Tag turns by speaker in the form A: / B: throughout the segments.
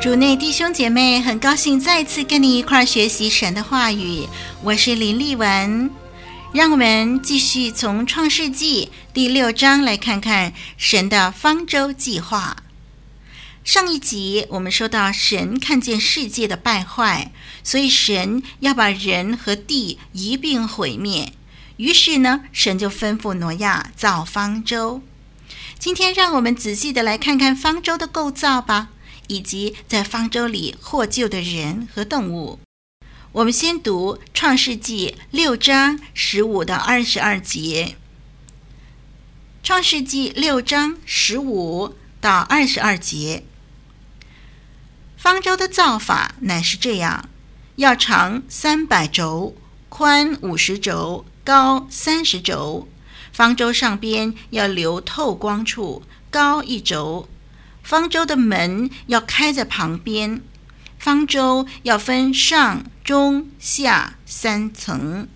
A: 主内弟兄姐妹，很高兴再次跟你一块学习神的话语。我是林丽文，让我们继续从创世纪第六章来看看神的方舟计划。上一集我们说到，神看见世界的败坏，所以神要把人和地一并毁灭。于是呢，神就吩咐挪亚造方舟。今天让我们仔细的来看看方舟的构造吧。以及在方舟里获救的人和动物。我们先读《创世纪》六章十五到二十二节。《创世纪》六章十五到二十二节，方舟的造法乃是这样：要长三百轴，宽五十轴，高三十轴。方舟上边要留透光处，高一轴。方舟的门要开在旁边，方舟要分上、中、下三层。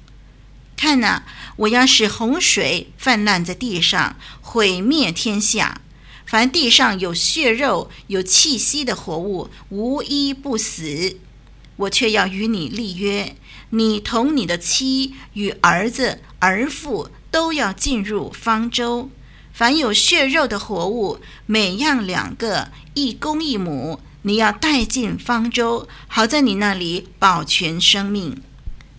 A: 看哪，我要使洪水泛滥在地上，毁灭天下。凡地上有血肉、有气息的活物，无一不死。我却要与你立约，你同你的妻与儿子、儿妇都要进入方舟。凡有血肉的活物，每样两个，一公一母，你要带进方舟，好在你那里保全生命。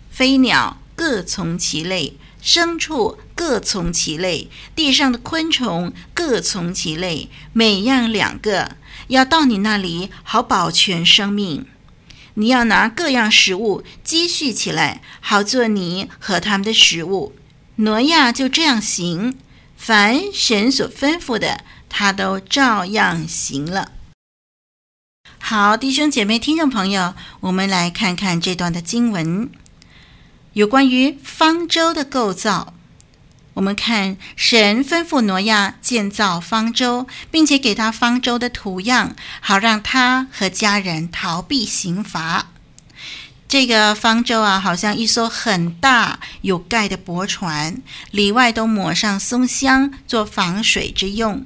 A: 飞鸟各从其类，牲畜各从其类，地上的昆虫各从其类，每样两个，要到你那里好保全生命。你要拿各样食物积蓄起来，好做你和他们的食物。挪亚就这样行。凡神所吩咐的，他都照样行了。好，弟兄姐妹、听众朋友，我们来看看这段的经文，有关于方舟的构造。我们看神吩咐挪亚建造方舟，并且给他方舟的图样，好让他和家人逃避刑罚。这个方舟啊，好像一艘很大有盖的驳船，里外都抹上松香，做防水之用。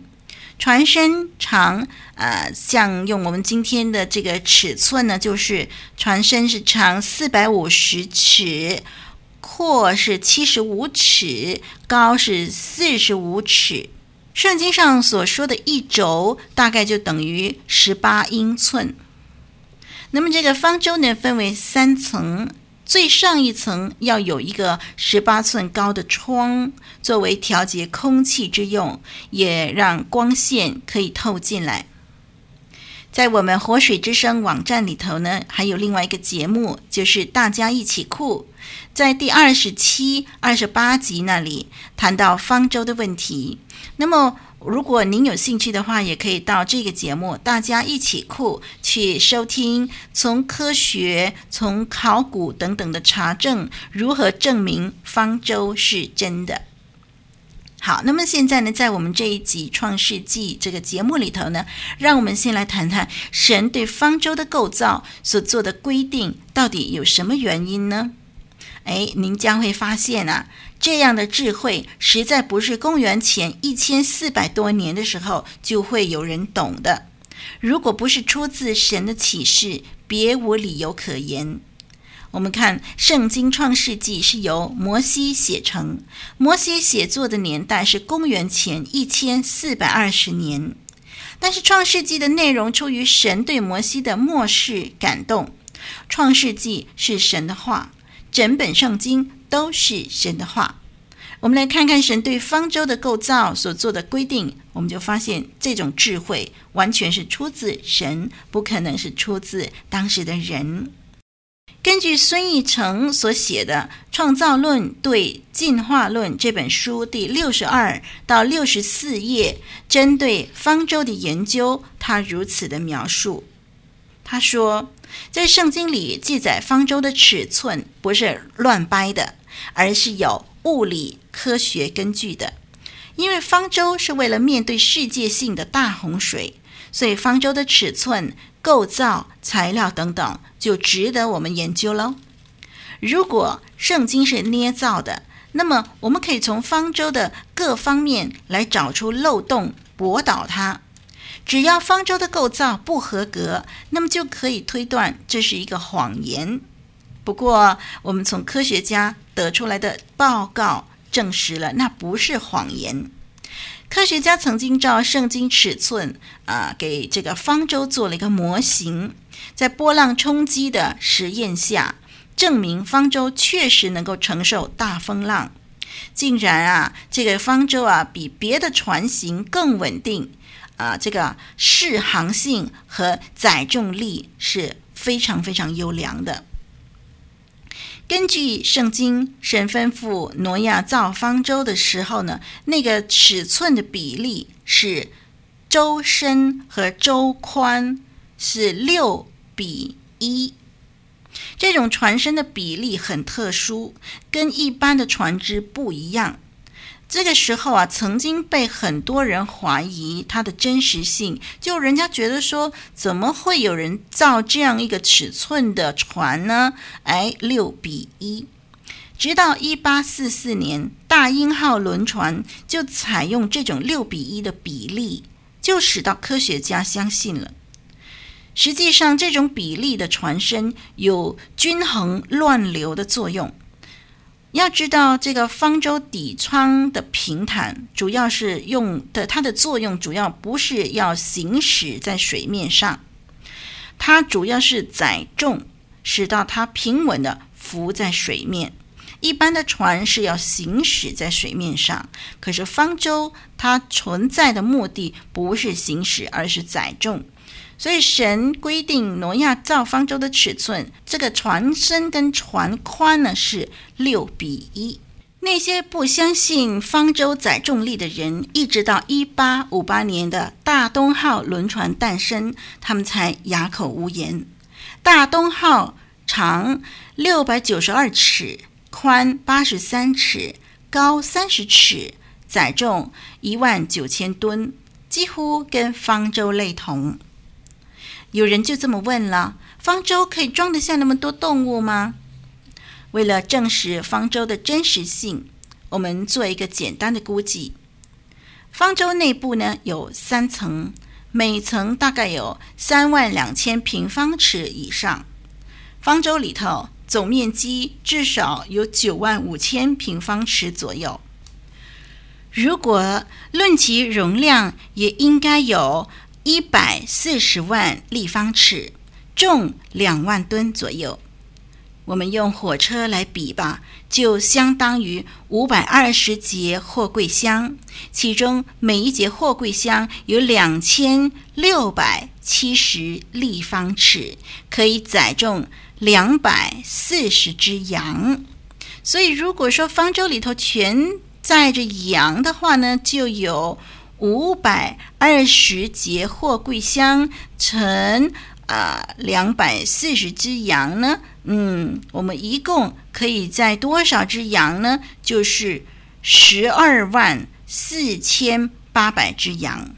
A: 船身长，呃，像用我们今天的这个尺寸呢，就是船身是长四百五十尺，阔是七十五尺，高是四十五尺。圣经上所说的一肘，大概就等于十八英寸。那么这个方舟呢，分为三层，最上一层要有一个十八寸高的窗，作为调节空气之用，也让光线可以透进来。在我们活水之声网站里头呢，还有另外一个节目，就是大家一起酷，在第二十七、二十八集那里谈到方舟的问题。那么。如果您有兴趣的话，也可以到这个节目，大家一起酷去收听，从科学、从考古等等的查证，如何证明方舟是真的。好，那么现在呢，在我们这一集《创世纪》这个节目里头呢，让我们先来谈谈神对方舟的构造所做的规定，到底有什么原因呢？哎，您将会发现啊，这样的智慧实在不是公元前一千四百多年的时候就会有人懂的。如果不是出自神的启示，别无理由可言。我们看《圣经·创世纪》是由摩西写成，摩西写作的年代是公元前一千四百二十年。但是《创世纪》的内容出于神对摩西的默示感动，《创世纪》是神的话，整本圣经都是神的话。我们来看看神对方舟的构造所做的规定，我们就发现这种智慧完全是出自神，不可能是出自当时的人。根据孙义成所写的《创造论对进化论》这本书第六十二到六十四页，针对方舟的研究，他如此的描述：他说，在圣经里记载方舟的尺寸不是乱掰的，而是有物理科学根据的。因为方舟是为了面对世界性的大洪水，所以方舟的尺寸。构造、材料等等，就值得我们研究喽。如果圣经是捏造的，那么我们可以从方舟的各方面来找出漏洞，驳倒它。只要方舟的构造不合格，那么就可以推断这是一个谎言。不过，我们从科学家得出来的报告证实了，那不是谎言。科学家曾经照圣经尺寸啊，给这个方舟做了一个模型，在波浪冲击的实验下，证明方舟确实能够承受大风浪。竟然啊，这个方舟啊，比别的船型更稳定啊，这个适航性和载重力是非常非常优良的。根据圣经，神吩咐挪亚造方舟的时候呢，那个尺寸的比例是周深和周宽是六比一。这种船身的比例很特殊，跟一般的船只不一样。这个时候啊，曾经被很多人怀疑它的真实性，就人家觉得说，怎么会有人造这样一个尺寸的船呢？哎，六比一。直到一八四四年，大英号轮船就采用这种六比一的比例，就使到科学家相信了。实际上，这种比例的船身有均衡乱流的作用。要知道，这个方舟底舱的平坦，主要是用的它的作用，主要不是要行驶在水面上，它主要是载重，使到它平稳地浮在水面。一般的船是要行驶在水面上，可是方舟它存在的目的不是行驶，而是载重。所以神规定挪亚造方舟的尺寸，这个船身跟船宽呢是六比一。那些不相信方舟载重力的人，一直到一八五八年的大东号轮船诞生，他们才哑口无言。大东号长六百九十二尺，宽八十三尺，高三十尺，载重一万九千吨，几乎跟方舟类同。有人就这么问了：方舟可以装得下那么多动物吗？为了证实方舟的真实性，我们做一个简单的估计。方舟内部呢有三层，每层大概有三万两千平方尺以上。方舟里头总面积至少有九万五千平方尺左右。如果论其容量，也应该有。一百四十万立方尺，重两万吨左右。我们用火车来比吧，就相当于五百二十节货柜箱，其中每一节货柜箱有两千六百七十立方尺，可以载重两百四十只羊。所以，如果说方舟里头全载着羊的话呢，就有。五百二十节货柜箱乘啊两百四十只羊呢？嗯，我们一共可以载多少只羊呢？就是十二万四千八百只羊。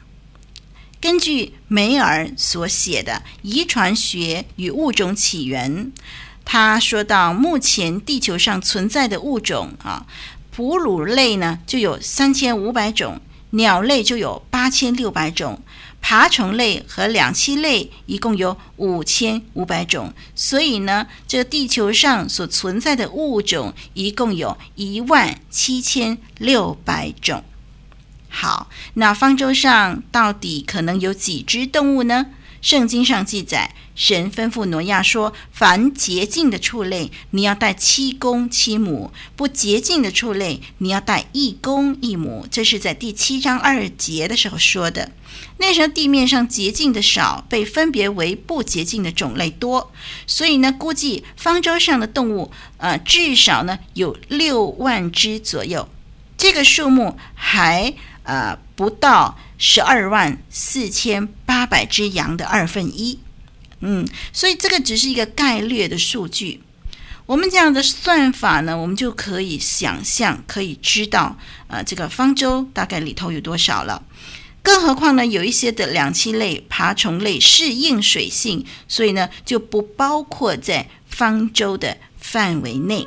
A: 根据梅尔所写的《遗传学与物种起源》，他说到目前地球上存在的物种啊，哺乳类呢就有三千五百种，鸟类就有八千六百种。爬虫类和两栖类一共有五千五百种，所以呢，这地球上所存在的物种一共有一万七千六百种。好，那方舟上到底可能有几只动物呢？圣经上记载，神吩咐挪亚说：“凡洁净的畜类，你要带七公七母；不洁净的畜类，你要带一公一母。”这是在第七章二节的时候说的。那时候地面上洁净的少，被分别为不洁净的种类多，所以呢，估计方舟上的动物，呃，至少呢有六万只左右。这个数目还呃不到。十二万四千八百只羊的二分一，嗯，所以这个只是一个概略的数据。我们这样的算法呢，我们就可以想象，可以知道，呃，这个方舟大概里头有多少了。更何况呢，有一些的两栖类、爬虫类适应水性，所以呢，就不包括在方舟的范围内。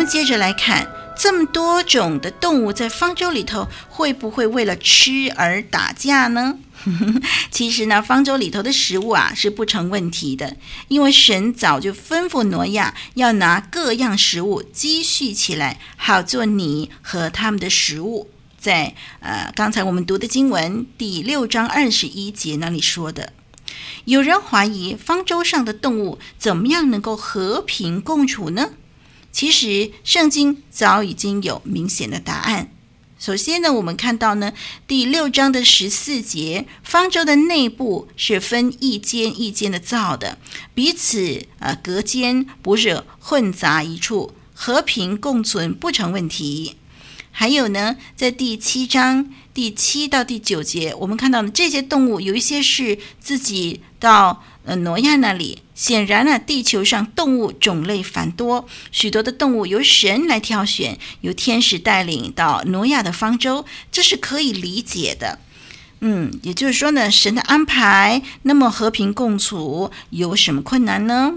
A: 们接着来看，这么多种的动物在方舟里头，会不会为了吃而打架呢？其实呢，方舟里头的食物啊是不成问题的，因为神早就吩咐挪亚要拿各样食物积蓄起来，好做你和他们的食物。在呃刚才我们读的经文第六章二十一节那里说的，有人怀疑方舟上的动物怎么样能够和平共处呢？其实圣经早已经有明显的答案。首先呢，我们看到呢，第六章的十四节，方舟的内部是分一间一间的造的，彼此呃隔间，不是混杂一处，和平共存不成问题。还有呢，在第七章第七到第九节，我们看到的这些动物有一些是自己到呃挪亚那里。显然呢，地球上动物种类繁多，许多的动物由神来挑选，由天使带领到挪亚的方舟，这是可以理解的。嗯，也就是说呢，神的安排那么和平共处，有什么困难呢？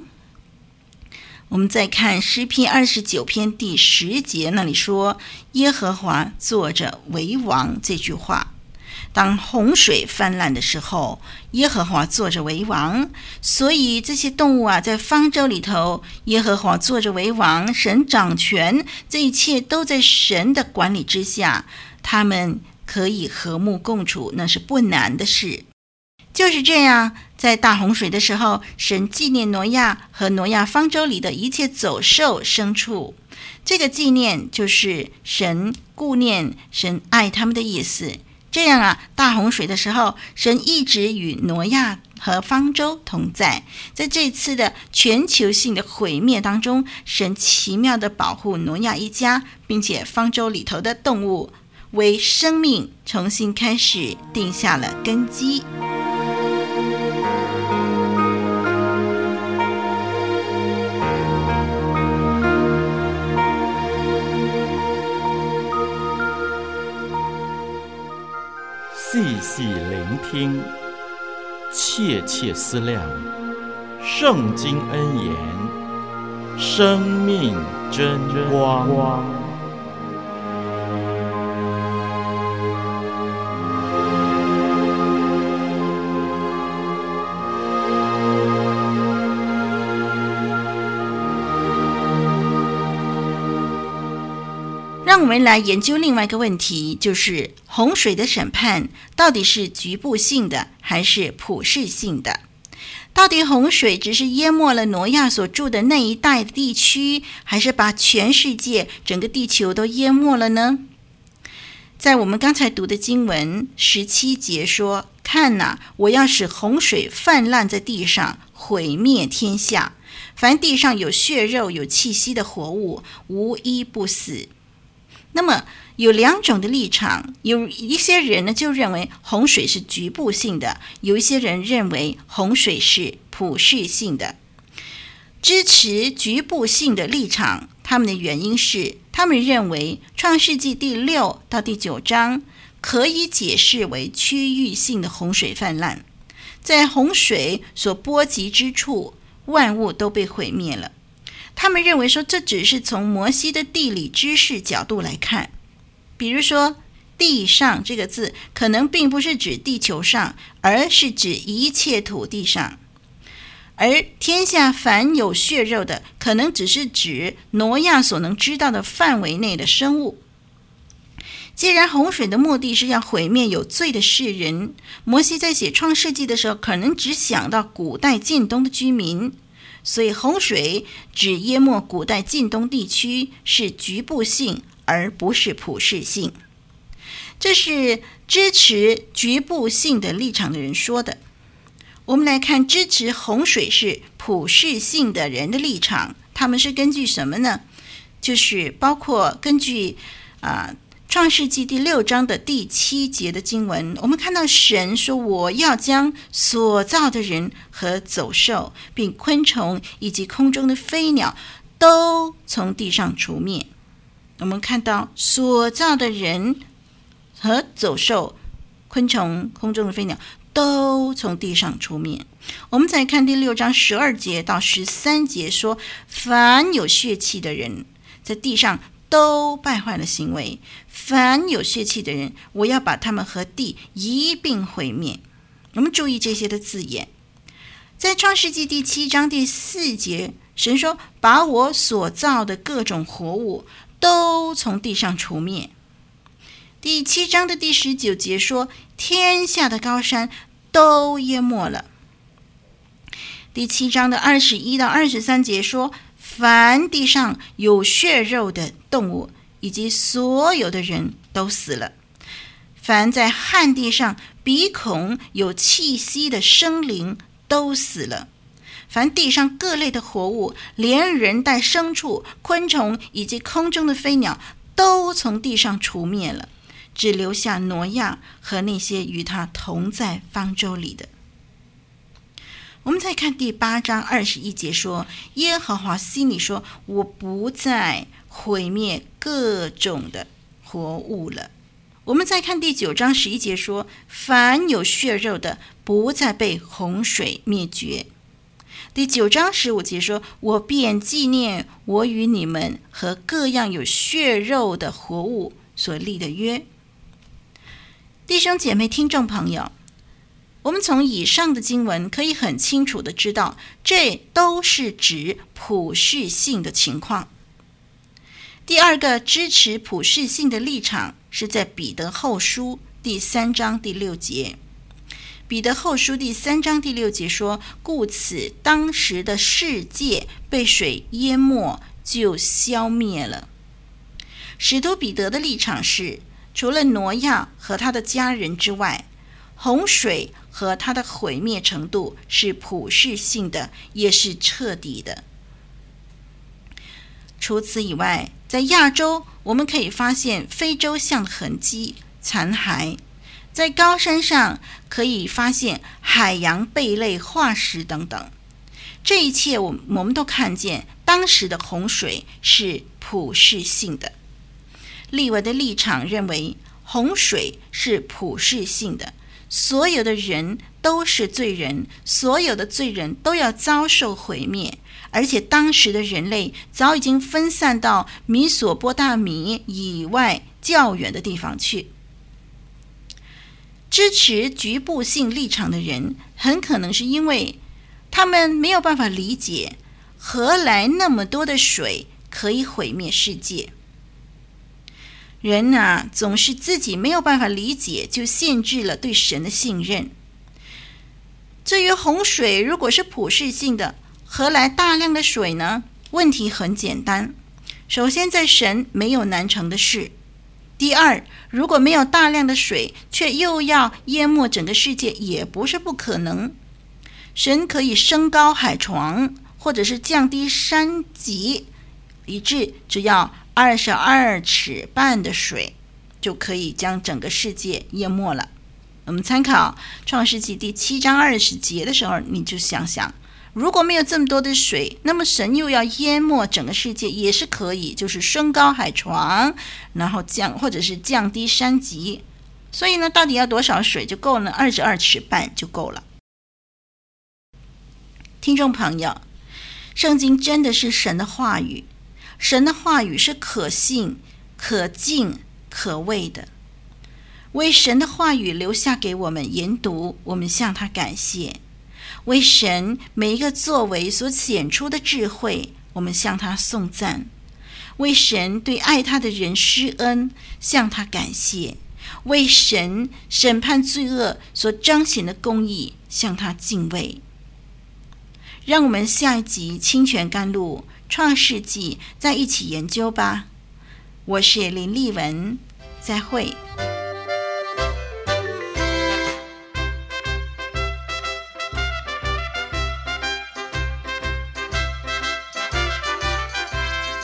A: 我们再看诗篇二十九篇第十节那里说：“耶和华坐着为王”这句话。当洪水泛滥的时候，耶和华坐着为王，所以这些动物啊，在方舟里头，耶和华坐着为王，神掌权，这一切都在神的管理之下，他们可以和睦共处，那是不难的事。就是这样，在大洪水的时候，神纪念挪亚和挪亚方舟里的一切走兽牲畜，这个纪念就是神顾念、神爱他们的意思。这样啊，大洪水的时候，神一直与挪亚和方舟同在。在这次的全球性的毁灭当中，神奇妙地保护挪亚一家，并且方舟里头的动物为生命重新开始定下了根基。
B: 细细聆听，切切思量，圣经恩言，生命真光。
A: 让我们来研究另外一个问题，就是洪水的审判到底是局部性的还是普世性的？到底洪水只是淹没了挪亚所住的那一带地区，还是把全世界、整个地球都淹没了呢？在我们刚才读的经文十七节说：“看哪，我要使洪水泛滥在地上，毁灭天下。凡地上有血肉、有气息的活物，无一不死。”那么有两种的立场，有一些人呢就认为洪水是局部性的，有一些人认为洪水是普世性的。支持局部性的立场，他们的原因是，他们认为创世纪第六到第九章可以解释为区域性的洪水泛滥，在洪水所波及之处，万物都被毁灭了。他们认为说，这只是从摩西的地理知识角度来看，比如说“地上”这个字，可能并不是指地球上，而是指一切土地上；而天下凡有血肉的，可能只是指挪亚所能知道的范围内的生物。既然洪水的目的是要毁灭有罪的世人，摩西在写《创世纪》的时候，可能只想到古代近东的居民。所以，洪水只淹没古代近东地区，是局部性，而不是普世性。这是支持局部性的立场的人说的。我们来看支持洪水是普世性的人的立场，他们是根据什么呢？就是包括根据啊。创世纪第六章的第七节的经文，我们看到神说：“我要将所造的人和走兽，并昆虫以及空中的飞鸟，都从地上除灭。”我们看到所造的人和走兽、昆虫、空中的飞鸟都从地上除灭。我们再看第六章十二节到十三节说：“凡有血气的人，在地上。”都败坏了行为，凡有血气的人，我要把他们和地一并毁灭。我们注意这些的字眼，在创世纪第七章第四节，神说：“把我所造的各种活物都从地上除灭。”第七章的第十九节说：“天下的高山都淹没了。”第七章的二十一到二十三节说。凡地上有血肉的动物，以及所有的人都死了；凡在旱地上鼻孔有气息的生灵都死了；凡地上各类的活物，连人带牲畜、昆虫以及空中的飞鸟，都从地上除灭了，只留下挪亚和那些与他同在方舟里的。我们再看第八章二十一节说：“耶和华心里说，我不再毁灭各种的活物了。”我们再看第九章十一节说：“凡有血肉的，不再被洪水灭绝。”第九章十五节说：“我便纪念我与你们和各样有血肉的活物所立的约。”弟兄姐妹、听众朋友。我们从以上的经文可以很清楚的知道，这都是指普世性的情况。第二个支持普世性的立场是在彼得后书第三章第六节。彼得后书第三章第六节说：“故此，当时的世界被水淹没，就消灭了。”使徒彼得的立场是，除了挪亚和他的家人之外，洪水和它的毁灭程度是普世性的，也是彻底的。除此以外，在亚洲我们可以发现非洲象痕迹、残骸；在高山上可以发现海洋贝类化石等等。这一切，我我们都看见当时的洪水是普世性的。利维的立场认为，洪水是普世性的。所有的人都是罪人，所有的罪人都要遭受毁灭，而且当时的人类早已经分散到米索波大米以外较远的地方去。支持局部性立场的人，很可能是因为他们没有办法理解何来那么多的水可以毁灭世界。人呐、啊，总是自己没有办法理解，就限制了对神的信任。至于洪水，如果是普世性的，何来大量的水呢？问题很简单，首先在神没有难成的事。第二，如果没有大量的水，却又要淹没整个世界，也不是不可能。神可以升高海床，或者是降低山脊，以致只要二十二尺半的水，就可以将整个世界淹没了。我们参考《创世纪》第七章二十节的时候，你就想想，如果没有这么多的水，那么神又要淹没整个世界，也是可以，就是升高海床，然后降或者是降低山脊。所以呢，到底要多少水就够了？二十二尺半就够了。听众朋友，圣经真的是神的话语，神的话语是可信、可敬、可畏的。为神的话语留下给我们研读，我们向他感谢；为神每一个作为所显出的智慧，我们向他颂赞；为神对爱他的人施恩，向他感谢；为神审判罪恶所彰显的公义，向他敬畏。让我们下一集清泉甘露创世纪再一起研究吧。我是林丽文，再会。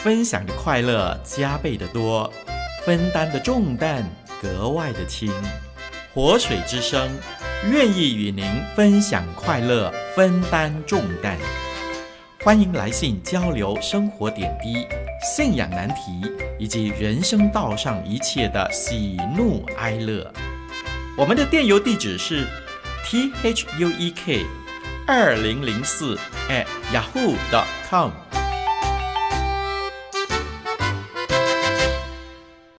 B: 分享的快乐加倍的多，分担的重担格外的轻。活水之声愿意与您分享快乐，分担重担。欢迎来信交流生活点滴、信仰难题以及人生道上一切的喜怒哀乐。我们的电邮地址是 t h u e k 二零零四 at yahoo dot com。